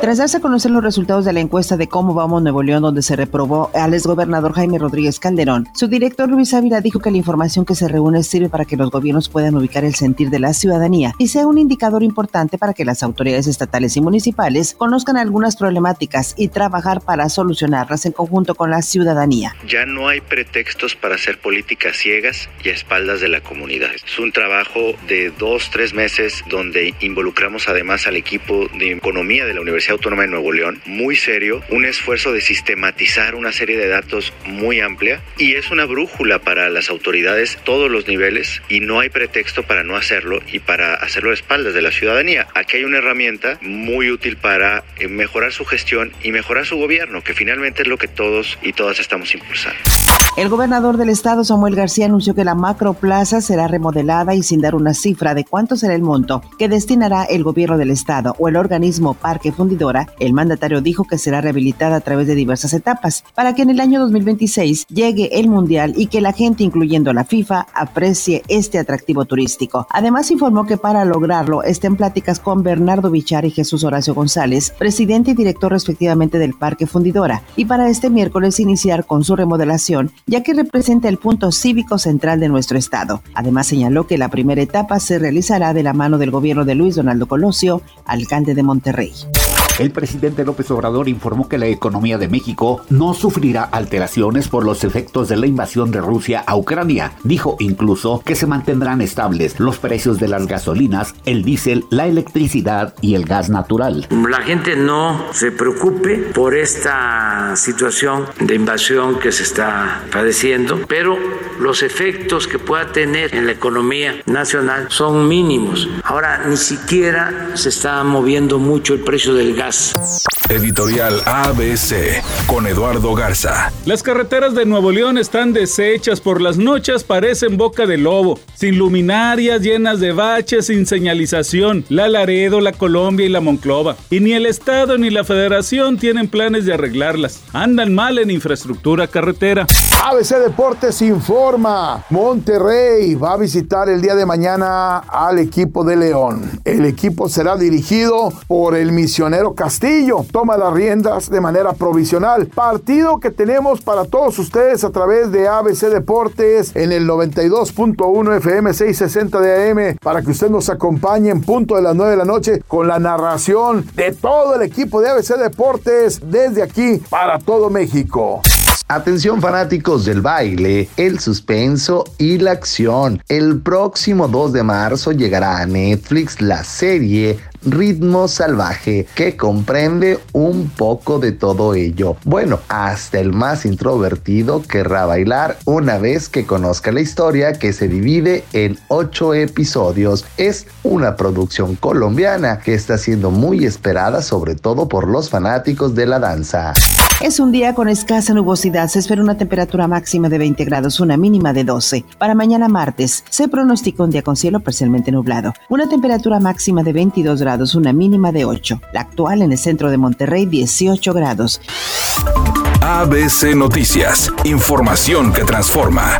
Tras darse a conocer los resultados de la encuesta de cómo vamos Nuevo León, donde se reprobó al exgobernador Jaime Rodríguez Calderón, su director Luis Ávila dijo que la información que se reúne sirve para que los gobiernos puedan ubicar el sentir de la ciudadanía y sea un indicador importante para que las autoridades estatales y municipales conozcan algunas problemáticas y trabajar para solucionarlas en conjunto con la ciudadanía. Ya no hay pretextos para hacer políticas ciegas y a espaldas de la comunidad. Es un trabajo de dos, tres meses donde involucramos además al equipo de economía de la Universidad Autónoma de Nuevo León, muy serio, un esfuerzo de sistematizar una serie de datos muy amplia y es una brújula para las autoridades todos los niveles y no hay pretexto para no hacerlo y para hacerlo a espaldas de la ciudadanía. Aquí hay una herramienta muy útil para eh, mejorar su gestión y mejorar su gobierno, que finalmente es lo que todos y todas estamos impulsando. El gobernador del estado, Samuel García, anunció que la macroplaza será remodelada y sin dar una cifra de cuánto será el monto que destinará el gobierno del estado o el organismo Parque El mandatario dijo que será rehabilitada a través de diversas etapas para que en el año 2026 llegue el Mundial y que la gente, incluyendo la FIFA, aprecie este atractivo turístico. Además, informó que para lograrlo estén pláticas con Bernardo Bichar y Jesús Horacio González, presidente y director respectivamente del Parque Fundidora, y para este miércoles iniciar con su remodelación ya que representa el punto cívico central de nuestro estado. Además señaló que la primera etapa se realizará de la mano del gobierno de Luis Donaldo Colosio, alcalde de Monterrey. El presidente López Obrador informó que la economía de México no sufrirá alteraciones por los efectos de la invasión de Rusia a Ucrania. Dijo incluso que se mantendrán estables los precios de las gasolinas, el diésel, la electricidad y el gas natural. La gente no se preocupe por esta situación de invasión que se está padeciendo, pero los efectos que pueda tener en la economía nacional son mínimos. Ahora ni siquiera se está moviendo mucho el precio del gas Minas. Editorial ABC con Eduardo Garza. Las carreteras de Nuevo León están deshechas por las noches, parecen boca de lobo, sin luminarias, llenas de baches, sin señalización. La Laredo, la Colombia y la Monclova. Y ni el Estado ni la Federación tienen planes de arreglarlas. Andan mal en infraestructura carretera. ABC Deportes informa. Monterrey va a visitar el día de mañana al equipo de León. El equipo será dirigido por el misionero Castillo. Toma las riendas de manera provisional. Partido que tenemos para todos ustedes a través de ABC Deportes en el 92.1 FM 660 de AM para que usted nos acompañe en punto de las 9 de la noche con la narración de todo el equipo de ABC Deportes desde aquí para todo México. Atención fanáticos del baile, el suspenso y la acción. El próximo 2 de marzo llegará a Netflix la serie Ritmo Salvaje, que comprende un poco de todo ello. Bueno, hasta el más introvertido querrá bailar una vez que conozca la historia que se divide en 8 episodios. Es una producción colombiana que está siendo muy esperada sobre todo por los fanáticos de la danza. Es un día con escasa nubosidad. Se espera una temperatura máxima de 20 grados, una mínima de 12. Para mañana martes se pronostica un día con cielo parcialmente nublado. Una temperatura máxima de 22 grados, una mínima de 8. La actual en el centro de Monterrey, 18 grados. ABC Noticias. Información que transforma.